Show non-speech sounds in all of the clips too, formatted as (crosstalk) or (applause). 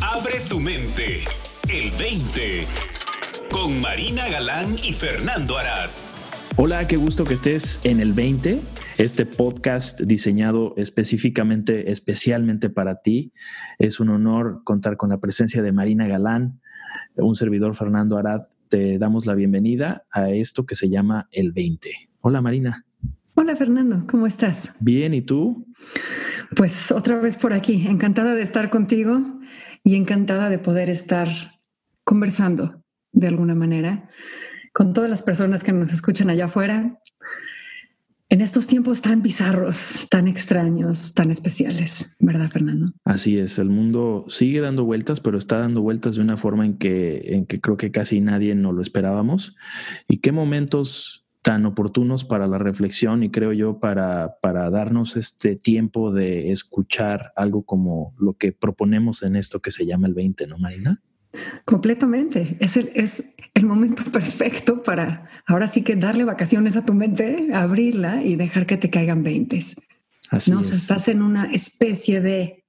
Abre tu mente. El 20. Con Marina Galán y Fernando Arad. Hola, qué gusto que estés en el 20, este podcast diseñado específicamente, especialmente para ti. Es un honor contar con la presencia de Marina Galán, un servidor Fernando Arad. Te damos la bienvenida a esto que se llama el 20. Hola Marina. Hola Fernando, ¿cómo estás? Bien, ¿y tú? Pues otra vez por aquí, encantada de estar contigo y encantada de poder estar conversando de alguna manera con todas las personas que nos escuchan allá afuera en estos tiempos tan bizarros, tan extraños, tan especiales, ¿verdad, Fernando? Así es, el mundo sigue dando vueltas, pero está dando vueltas de una forma en que, en que creo que casi nadie no lo esperábamos. ¿Y qué momentos tan oportunos para la reflexión y creo yo para, para darnos este tiempo de escuchar algo como lo que proponemos en esto que se llama el 20, ¿no, Marina? Completamente. Es el, es el momento perfecto para ahora sí que darle vacaciones a tu mente, abrirla y dejar que te caigan 20. Así ¿no? estás en una especie de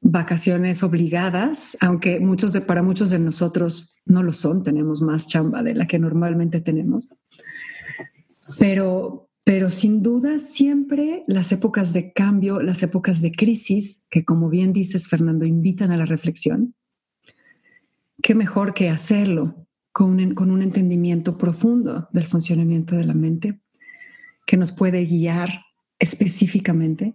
vacaciones obligadas, aunque muchos de, para muchos de nosotros no lo son, tenemos más chamba de la que normalmente tenemos. Pero, pero sin duda siempre las épocas de cambio, las épocas de crisis, que como bien dices, Fernando, invitan a la reflexión, qué mejor que hacerlo con un, con un entendimiento profundo del funcionamiento de la mente que nos puede guiar específicamente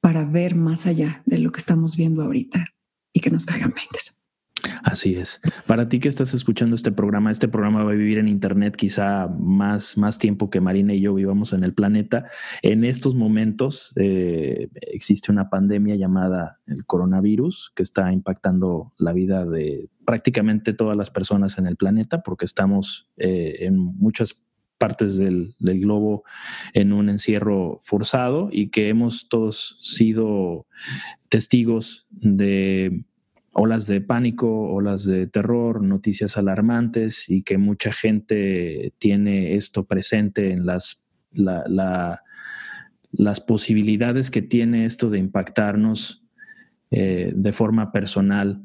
para ver más allá de lo que estamos viendo ahorita y que nos caigan mentes. Así es. Para ti que estás escuchando este programa, este programa va a vivir en Internet quizá más, más tiempo que Marina y yo vivamos en el planeta. En estos momentos eh, existe una pandemia llamada el coronavirus que está impactando la vida de prácticamente todas las personas en el planeta porque estamos eh, en muchas partes del, del, globo en un encierro forzado y que hemos todos sido testigos de olas de pánico, olas de terror, noticias alarmantes y que mucha gente tiene esto presente en las, las posibilidades que tiene esto de impactarnos eh, de forma personal,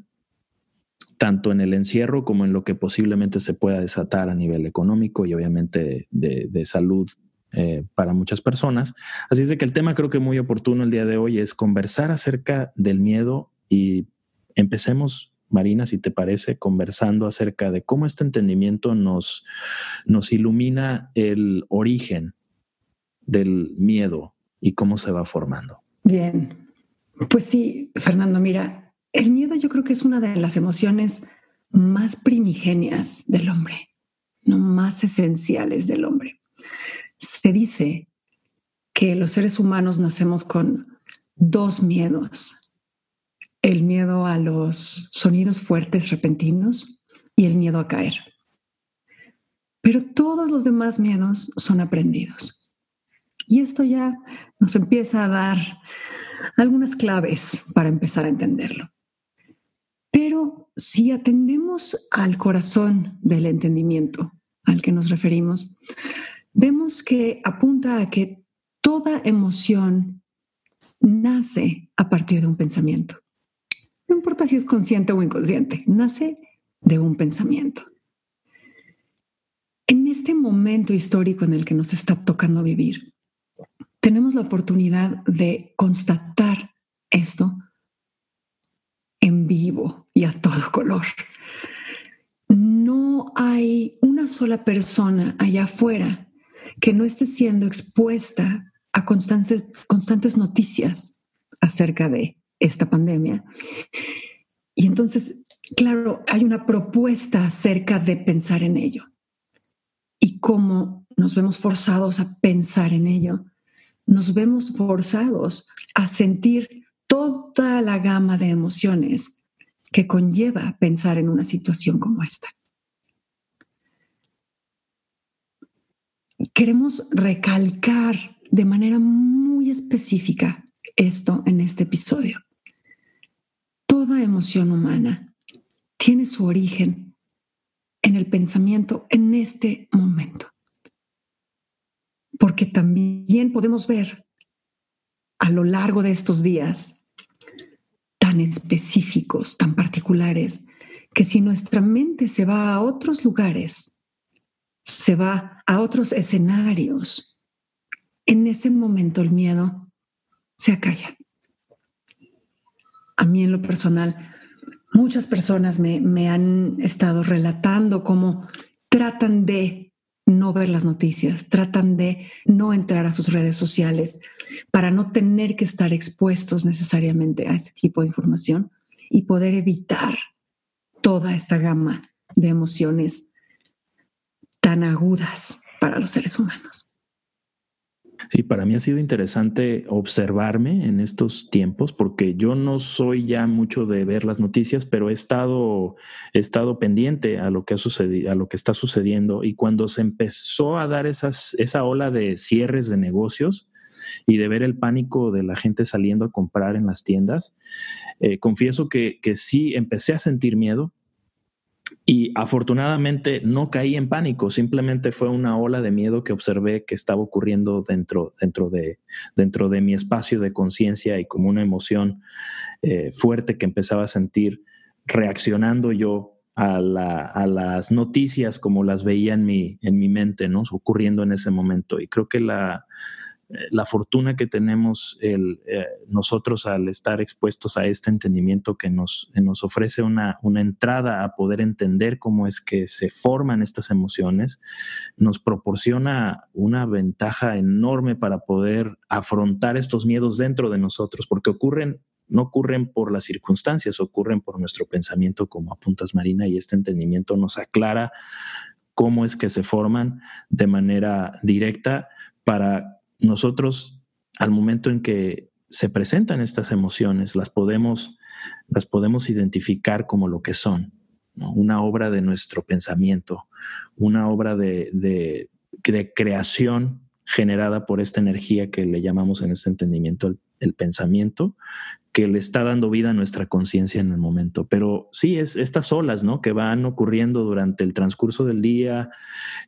tanto en el encierro como en lo que posiblemente se pueda desatar a nivel económico y obviamente de, salud eh, para muchas personas. Así es de que el tema creo que muy oportuno el día de hoy es conversar acerca del miedo y Empecemos, Marina, si te parece, conversando acerca de cómo este entendimiento nos, nos ilumina el origen del miedo y cómo se va formando. Bien, pues sí, Fernando, mira, el miedo yo creo que es una de las emociones más primigenias del hombre, no más esenciales del hombre. Se dice que los seres humanos nacemos con dos miedos, el miedo a los sonidos fuertes repentinos y el miedo a caer. Pero todos los demás miedos son aprendidos. Y esto ya nos empieza a dar algunas claves para empezar a entenderlo. Pero si atendemos al corazón del entendimiento al que nos referimos, vemos que apunta a que toda emoción nace a partir de un pensamiento. No importa si es consciente o inconsciente, nace de un pensamiento. En este momento histórico en el que nos está tocando vivir, tenemos la oportunidad de constatar esto en vivo y a todo color. No hay una sola persona allá afuera que no esté siendo expuesta a constantes, constantes noticias acerca de esta pandemia. Y entonces, claro, hay una propuesta acerca de pensar en ello. Y cómo nos vemos forzados a pensar en ello, nos vemos forzados a sentir toda la gama de emociones que conlleva pensar en una situación como esta. Queremos recalcar de manera muy específica esto en este episodio emoción humana tiene su origen en el pensamiento en este momento. Porque también podemos ver a lo largo de estos días tan específicos, tan particulares, que si nuestra mente se va a otros lugares, se va a otros escenarios, en ese momento el miedo se acalla. A mí en lo personal, muchas personas me, me han estado relatando cómo tratan de no ver las noticias, tratan de no entrar a sus redes sociales para no tener que estar expuestos necesariamente a este tipo de información y poder evitar toda esta gama de emociones tan agudas para los seres humanos. Sí, para mí ha sido interesante observarme en estos tiempos porque yo no soy ya mucho de ver las noticias, pero he estado, he estado pendiente a lo que ha sucedido, a lo que está sucediendo. Y cuando se empezó a dar esas, esa ola de cierres de negocios y de ver el pánico de la gente saliendo a comprar en las tiendas, eh, confieso que, que sí empecé a sentir miedo, y afortunadamente no caí en pánico, simplemente fue una ola de miedo que observé que estaba ocurriendo dentro, dentro, de, dentro de mi espacio de conciencia y como una emoción eh, fuerte que empezaba a sentir reaccionando yo a, a, las noticias como las veía en mi, en mi mente, ¿no? ocurriendo en ese momento. Y creo que la, la fortuna que tenemos eh, nosotros al estar expuestos a este entendimiento que nos, nos ofrece una, una, entrada a poder entender cómo es que se forman estas emociones, nos proporciona una ventaja enorme para poder afrontar estos miedos dentro de nosotros, porque ocurren no ocurren por las circunstancias, ocurren por nuestro pensamiento, como apuntas Marina, y este entendimiento nos aclara cómo es que se forman de manera directa para nosotros al momento en que se presentan estas emociones, las podemos, las podemos identificar como lo que son, una obra de nuestro pensamiento, una obra de, de, creación generada por esta energía que le llamamos en este entendimiento el, pensamiento, que le está dando vida a nuestra conciencia en el momento. Pero sí, es estas olas ¿no? que van ocurriendo durante el transcurso del día,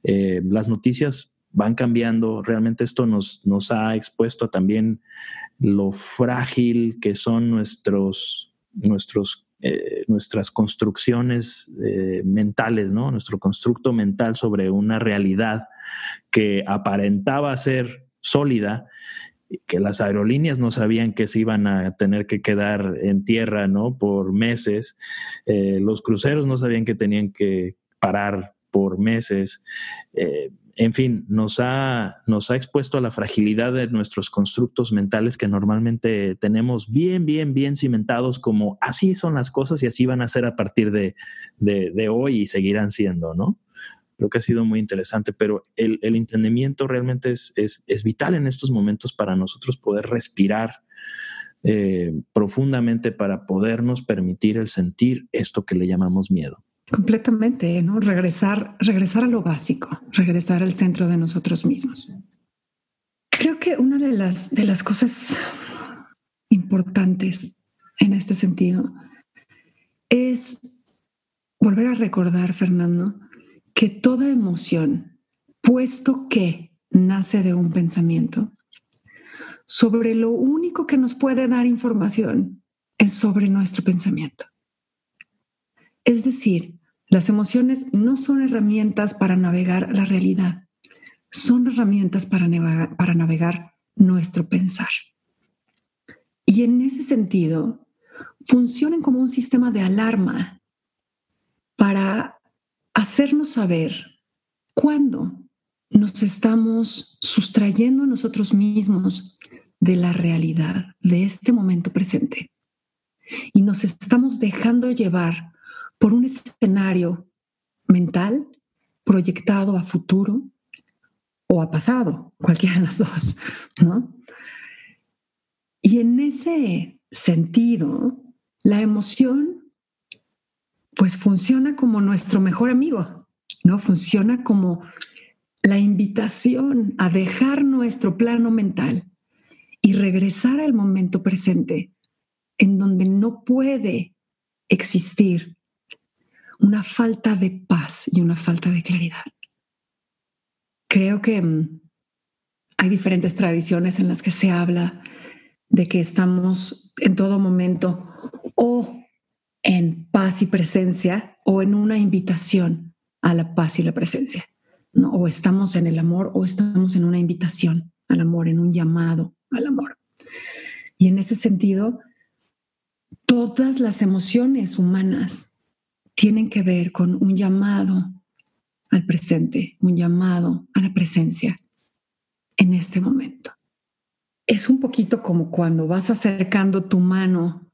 eh, las noticias van cambiando. Realmente esto nos, nos ha expuesto también lo frágil que son nuestros, nuestros, eh, nuestras construcciones eh, mentales. Nuestro constructo mental sobre una realidad que aparentaba ser sólida que las aerolíneas no sabían que se iban a tener que quedar en tierra, ¿no? Por meses. Eh, los cruceros no sabían que tenían que parar por meses en fin, nos ha, nos ha expuesto a la fragilidad de nuestros constructos mentales que normalmente tenemos bien, bien, bien cimentados como así son las cosas y así van a ser a partir de, hoy y seguirán siendo, ¿no? Creo que ha sido muy interesante, pero el, entendimiento realmente es, vital en estos momentos para nosotros poder respirar eh, profundamente para podernos permitir el sentir esto que le llamamos miedo. Completamente, ¿no? Regresar, regresar a lo básico, regresar al centro de nosotros mismos. Creo que una de las, de las cosas importantes en este sentido es volver a recordar, Fernando, que toda emoción, puesto que nace de un pensamiento, sobre lo único que nos puede dar información es sobre nuestro pensamiento. Es decir, las emociones no son herramientas para navegar la realidad, son herramientas para navegar, nuestro pensar. Y en ese sentido, funcionan como un sistema de alarma para hacernos saber cuándo nos estamos sustrayendo a nosotros mismos de la realidad, de este momento presente. Y nos estamos dejando llevar por un escenario mental proyectado a futuro o a pasado, (laughs) cualquiera de las dos, ¿no? Y en ese sentido, la emoción pues funciona como nuestro mejor amigo, ¿no? Funciona como la invitación a dejar nuestro plano mental y regresar al momento presente, en donde no puede existir una falta de paz y una falta de claridad. Creo que mm, hay diferentes tradiciones en las que se habla de que estamos en todo momento o en paz y presencia o en una invitación a la paz y la presencia. O estamos en el amor o estamos en una invitación al amor, en un llamado al amor. Y en ese sentido, todas las emociones humanas tienen que ver con un llamado al presente, un llamado a la presencia en este momento. Es un poquito como cuando vas acercando tu mano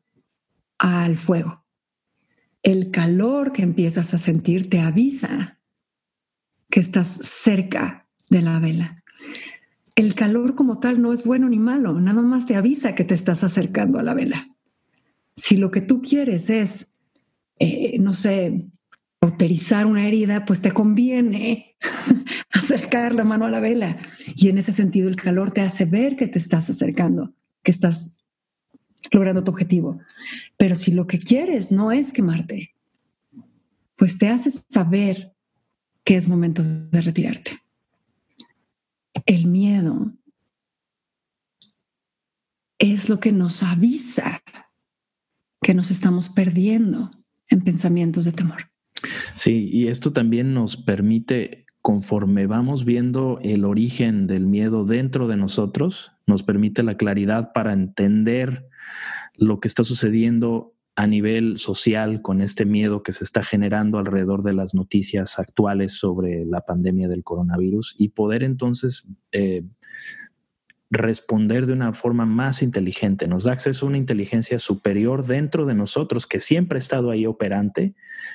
al fuego. El calor que empiezas a sentir te avisa que estás cerca de la vela. El calor como tal no es bueno ni malo, nada más te avisa que te estás acercando a la vela. Si lo que tú quieres es, eh, no sé, cauterizar una herida, pues te conviene (laughs) acercar la mano a la vela. Y en ese sentido el calor te hace ver que te estás acercando, que estás logrando tu objetivo. Pero si lo que quieres no es quemarte, pues te hace saber que es momento de retirarte. El miedo es lo que nos avisa que nos estamos perdiendo en pensamientos de temor. Sí, y esto también nos permite, conforme vamos viendo el origen del miedo dentro de nosotros, nos permite la claridad para entender lo que está sucediendo a nivel social con este miedo que se está generando alrededor de las noticias actuales sobre la pandemia del coronavirus y poder entonces eh, responder de una forma más inteligente. Nos da acceso a una inteligencia superior dentro de nosotros que siempre ha estado ahí operante,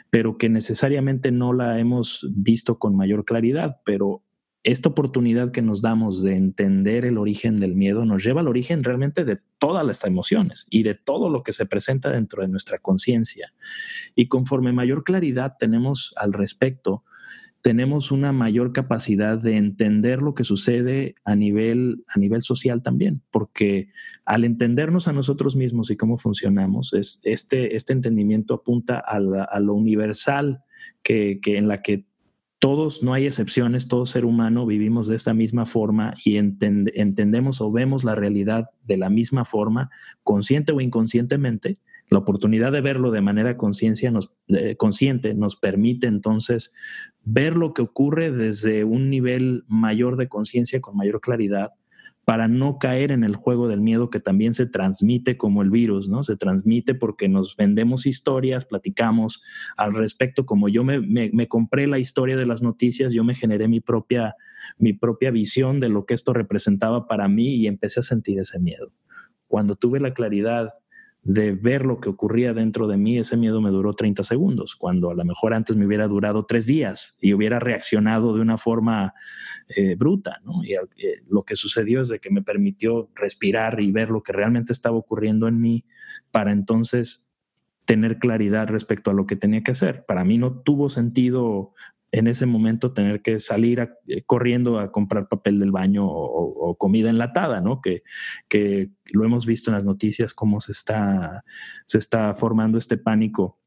pero que necesariamente no la hemos visto con mayor claridad. Pero esta oportunidad que nos damos de entender el origen del miedo nos lleva al origen realmente de todas las emociones y de todo lo que se presenta dentro de nuestra conciencia. Y conforme mayor claridad tenemos al respecto, tenemos una mayor capacidad de entender lo que sucede a nivel, a nivel social también, porque al entendernos a nosotros mismos y cómo funcionamos, es, este, este entendimiento apunta a, lo universal que, en la que todos, no hay excepciones, todo ser humano vivimos de esta misma forma y entendemos o vemos la realidad de la misma forma, consciente o inconscientemente, la oportunidad de verlo de manera conciencia eh, consciente nos permite entonces ver lo que ocurre desde un nivel mayor de conciencia con mayor claridad para no caer en el juego del miedo que también se transmite como el virus, ¿no? Se transmite porque nos vendemos historias, platicamos al respecto. Como yo me, me, compré la historia de las noticias, yo me generé mi propia, mi propia visión de lo que esto representaba para mí y empecé a sentir ese miedo. Cuando tuve la claridad de ver lo que ocurría dentro de mí, ese miedo me duró 30 segundos, cuando a lo mejor antes me hubiera durado tres días y hubiera reaccionado de una forma eh, bruta. Y eh, lo que sucedió es de que me permitió respirar y ver lo que realmente estaba ocurriendo en mí para entonces tener claridad respecto a lo que tenía que hacer. Para mí no tuvo sentido en ese momento tener que salir eh, corriendo a comprar papel del baño o, comida enlatada, ¿no? Que, que, lo hemos visto en las noticias, cómo se está, se está formando este pánico,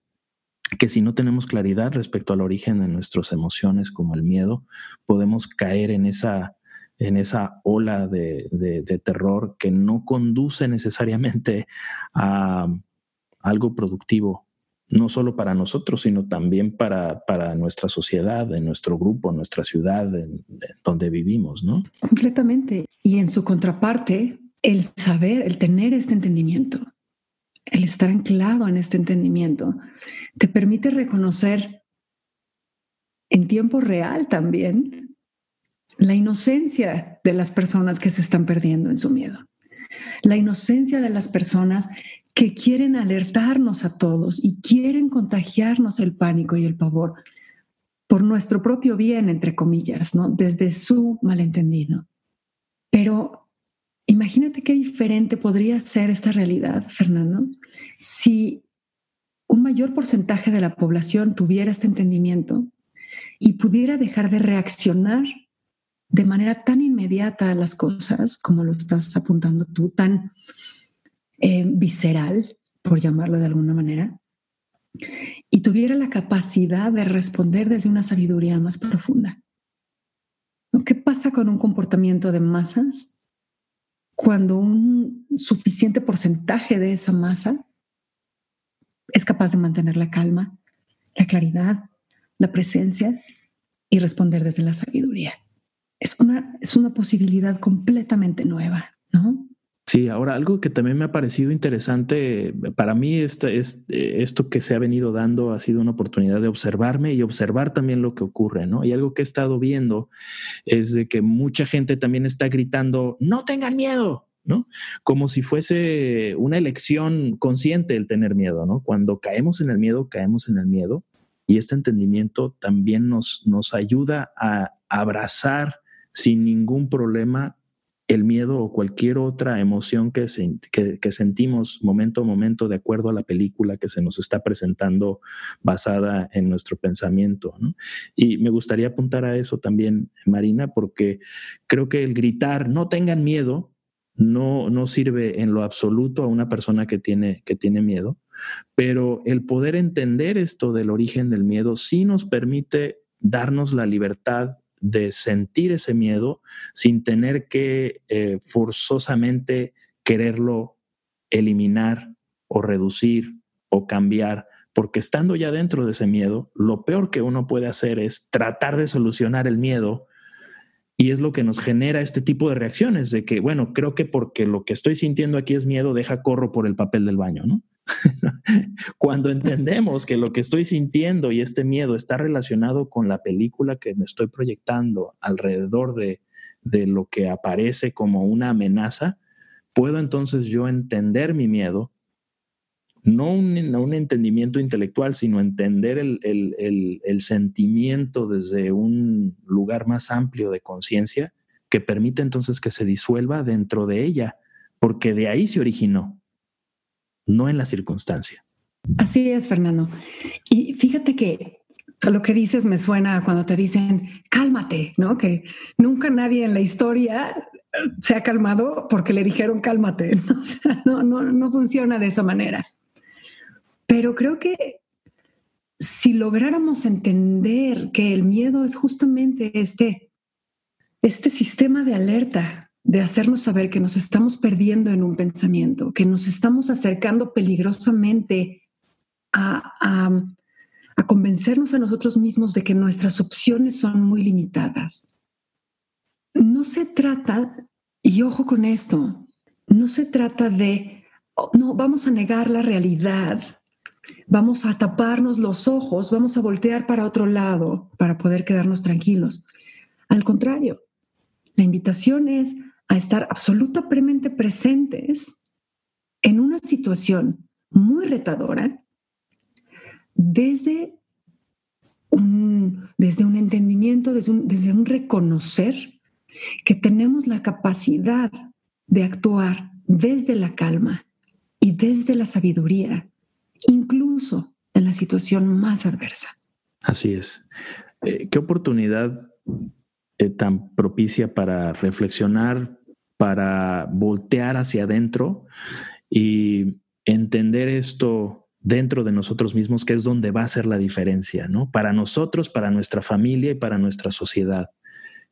que si no tenemos claridad respecto al origen de nuestras emociones, como el miedo, podemos caer en esa, en esa ola de, de terror que no conduce necesariamente a algo productivo no solo para nosotros, sino también para, para nuestra sociedad, en nuestro grupo, en nuestra ciudad, en, donde vivimos, ¿no? Completamente. Y en su contraparte, el saber, el tener este entendimiento, el estar anclado en este entendimiento, te permite reconocer en tiempo real también la inocencia de las personas que se están perdiendo en su miedo, la inocencia de las personas que quieren alertarnos a todos y quieren contagiarnos el pánico y el pavor por nuestro propio bien, entre comillas, ¿no? Desde su malentendido. Pero imagínate qué diferente podría ser esta realidad, Fernando, si un mayor porcentaje de la población tuviera este entendimiento y pudiera dejar de reaccionar de manera tan inmediata a las cosas como lo estás apuntando tú, tan eh, visceral, por llamarlo de alguna manera, y tuviera la capacidad de responder desde una sabiduría más profunda. ¿Qué pasa con un comportamiento de masas cuando un suficiente porcentaje de esa masa es capaz de mantener la calma, la claridad, la presencia y responder desde la sabiduría. Es una, es una posibilidad completamente nueva, ¿no? Sí, ahora algo que también me ha parecido interesante, para mí este, esto que se ha venido dando ha sido una oportunidad de observarme y observar también lo que ocurre, ¿no? Y algo que he estado viendo es de que mucha gente también está gritando, no tengan miedo, ¿no? Como si fuese una elección consciente el tener miedo, ¿no? Cuando caemos en el miedo, caemos en el miedo y este entendimiento también nos, nos ayuda a abrazar sin ningún problema el miedo o cualquier otra emoción que, que, sentimos momento a momento de acuerdo a la película que se nos está presentando basada en nuestro pensamiento. Y me gustaría apuntar a eso también, Marina, porque creo que el gritar, no tengan miedo, no, no sirve en lo absoluto a una persona que tiene, que tiene miedo, pero el poder entender esto del origen del miedo sí nos permite darnos la libertad de sentir ese miedo sin tener que eh, forzosamente quererlo eliminar o reducir o cambiar, porque estando ya dentro de ese miedo, lo peor que uno puede hacer es tratar de solucionar el miedo y es lo que nos genera este tipo de reacciones de que, bueno, creo que porque lo que estoy sintiendo aquí es miedo, deja corro por el papel del baño, ¿no? (laughs) Cuando entendemos que lo que estoy sintiendo y este miedo está relacionado con la película que me estoy proyectando alrededor de, lo que aparece como una amenaza, puedo entonces yo entender mi miedo, no un, entendimiento intelectual, sino entender el, el, sentimiento desde un lugar más amplio de conciencia que permite entonces que se disuelva dentro de ella, porque de ahí se originó no en la circunstancia. Así es, Fernando. Y fíjate que lo que dices me suena cuando te dicen, cálmate, ¿no? Que nunca nadie en la historia se ha calmado porque le dijeron cálmate. (laughs) ¿no? no, no funciona de esa manera. Pero creo que si lográramos entender que el miedo es justamente este, este sistema de alerta de hacernos saber que nos estamos perdiendo en un pensamiento, que nos estamos acercando peligrosamente a, a, convencernos a nosotros mismos de que nuestras opciones son muy limitadas. No se trata, y ojo con esto, no se trata de, oh, no, vamos a negar la realidad, vamos a taparnos los ojos, vamos a voltear para otro lado para poder quedarnos tranquilos. Al contrario, la invitación es a estar absolutamente presentes en una situación muy retadora desde un, desde un entendimiento, desde un, desde un reconocer que tenemos la capacidad de actuar desde la calma y desde la sabiduría, incluso en la situación más adversa. Así es. Eh, ¿Qué oportunidad eh, tan propicia para reflexionar para voltear hacia adentro y entender esto dentro de nosotros mismos, que es donde va a ser la diferencia, ¿no? Para nosotros, para nuestra familia y para nuestra sociedad.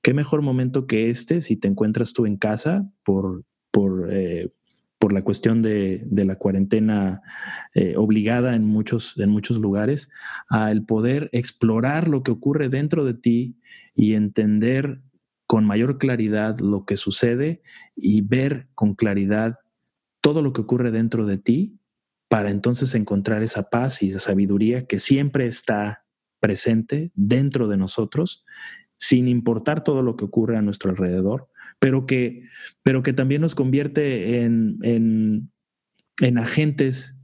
¿Qué mejor momento que este si te encuentras tú en casa por, por, eh, por la cuestión de, la cuarentena eh, obligada en muchos, en muchos lugares, a el poder explorar lo que ocurre dentro de ti y entender con mayor claridad lo que sucede y ver con claridad todo lo que ocurre dentro de ti para entonces encontrar esa paz y esa sabiduría que siempre está presente dentro de nosotros, sin importar todo lo que ocurre a nuestro alrededor, pero que, pero que también nos convierte en, en, en agentes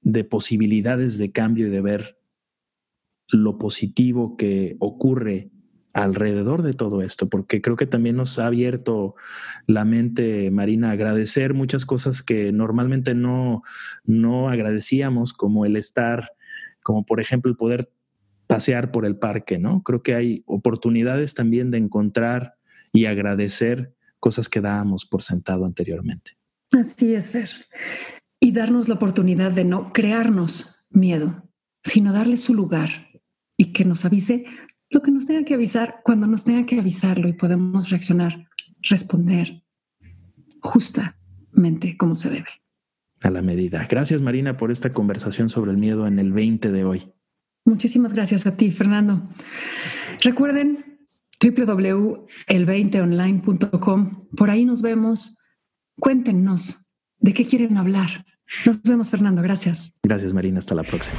de posibilidades de cambio y de ver lo positivo que ocurre alrededor de todo esto, porque creo que también nos ha abierto la mente, Marina, agradecer muchas cosas que normalmente no, no agradecíamos, como el estar, como por ejemplo el poder pasear por el parque, ¿no? Creo que hay oportunidades también de encontrar y agradecer cosas que dábamos por sentado anteriormente. Así es, Fer. Y darnos la oportunidad de no crearnos miedo, sino darle su lugar y que nos avise lo que nos tenga que avisar cuando nos tenga que avisarlo y podemos reaccionar, responder justamente como se debe. a la medida. Gracias Marina por esta conversación sobre el miedo en el 20 de hoy. Muchísimas gracias a ti, Fernando. Recuerden www.el20online.com. Por ahí nos vemos. Cuéntenos de qué quieren hablar. Nos vemos, Fernando. Gracias. Gracias, Marina. Hasta la próxima.